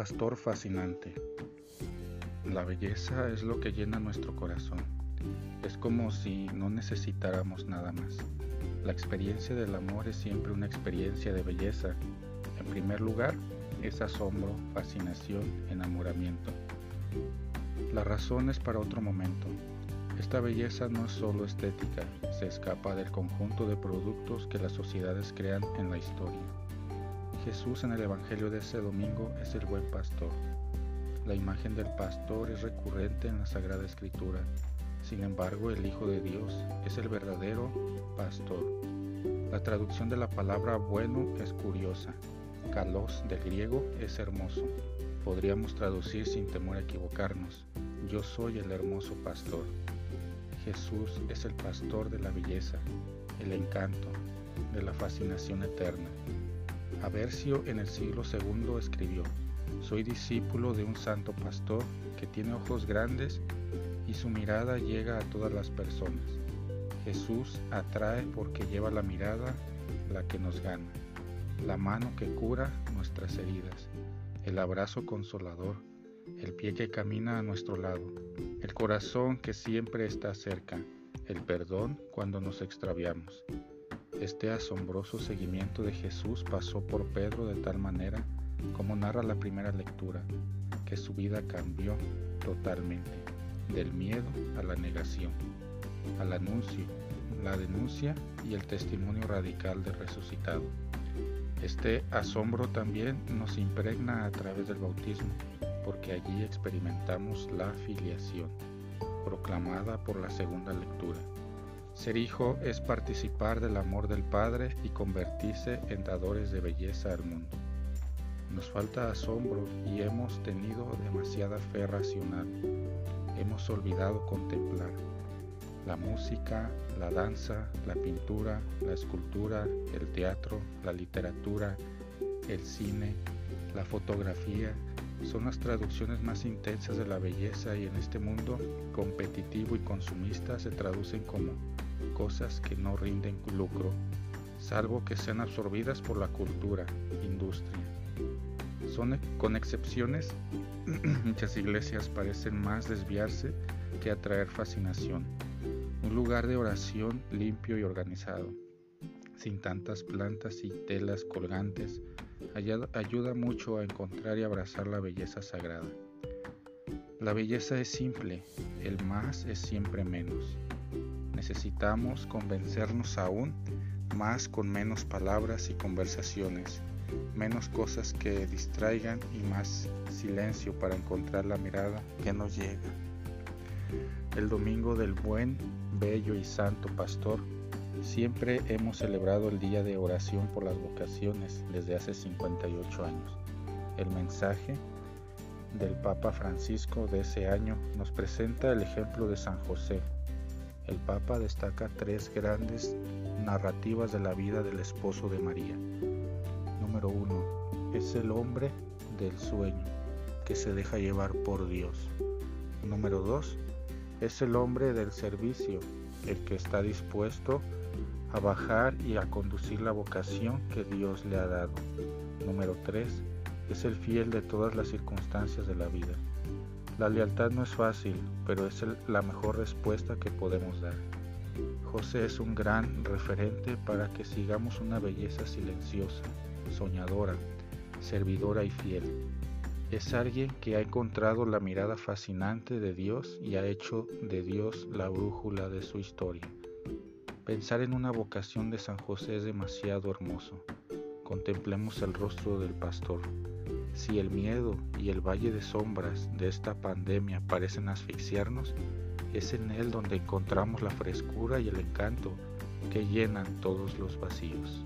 pastor fascinante. La belleza es lo que llena nuestro corazón. Es como si no necesitáramos nada más. La experiencia del amor es siempre una experiencia de belleza. En primer lugar, es asombro, fascinación, enamoramiento. La razón es para otro momento. Esta belleza no es solo estética, se escapa del conjunto de productos que las sociedades crean en la historia. Jesús en el Evangelio de ese domingo es el buen pastor. La imagen del pastor es recurrente en la Sagrada Escritura. Sin embargo, el Hijo de Dios es el verdadero pastor. La traducción de la palabra bueno es curiosa. Kalos del griego es hermoso. Podríamos traducir sin temor a equivocarnos. Yo soy el hermoso pastor. Jesús es el pastor de la belleza, el encanto, de la fascinación eterna. Aversio en el siglo II escribió, Soy discípulo de un santo pastor que tiene ojos grandes y su mirada llega a todas las personas. Jesús atrae porque lleva la mirada la que nos gana, la mano que cura nuestras heridas, el abrazo consolador, el pie que camina a nuestro lado, el corazón que siempre está cerca, el perdón cuando nos extraviamos, este asombroso seguimiento de Jesús pasó por Pedro de tal manera, como narra la primera lectura, que su vida cambió totalmente, del miedo a la negación, al anuncio, la denuncia y el testimonio radical del resucitado. Este asombro también nos impregna a través del bautismo, porque allí experimentamos la filiación, proclamada por la segunda lectura. Ser hijo es participar del amor del Padre y convertirse en dadores de belleza al mundo. Nos falta asombro y hemos tenido demasiada fe racional. Hemos olvidado contemplar. La música, la danza, la pintura, la escultura, el teatro, la literatura, el cine, la fotografía, son las traducciones más intensas de la belleza y en este mundo competitivo y consumista se traducen como cosas que no rinden lucro, salvo que sean absorbidas por la cultura, industria. Son con excepciones, muchas iglesias parecen más desviarse que atraer fascinación. Un lugar de oración limpio y organizado, sin tantas plantas y telas colgantes, ayuda mucho a encontrar y abrazar la belleza sagrada. La belleza es simple, el más es siempre menos. Necesitamos convencernos aún más con menos palabras y conversaciones, menos cosas que distraigan y más silencio para encontrar la mirada que nos llega. El domingo del buen, bello y santo pastor, siempre hemos celebrado el día de oración por las vocaciones desde hace 58 años. El mensaje del Papa Francisco de ese año nos presenta el ejemplo de San José, el Papa destaca tres grandes narrativas de la vida del esposo de María. Número uno, es el hombre del sueño que se deja llevar por Dios. Número dos, es el hombre del servicio, el que está dispuesto a bajar y a conducir la vocación que Dios le ha dado. Número tres, es el fiel de todas las circunstancias de la vida. La lealtad no es fácil, pero es la mejor respuesta que podemos dar. José es un gran referente para que sigamos una belleza silenciosa, soñadora, servidora y fiel. Es alguien que ha encontrado la mirada fascinante de Dios y ha hecho de Dios la brújula de su historia. Pensar en una vocación de San José es demasiado hermoso. Contemplemos el rostro del pastor. Si el miedo y el valle de sombras de esta pandemia parecen asfixiarnos, es en él donde encontramos la frescura y el encanto que llenan todos los vacíos.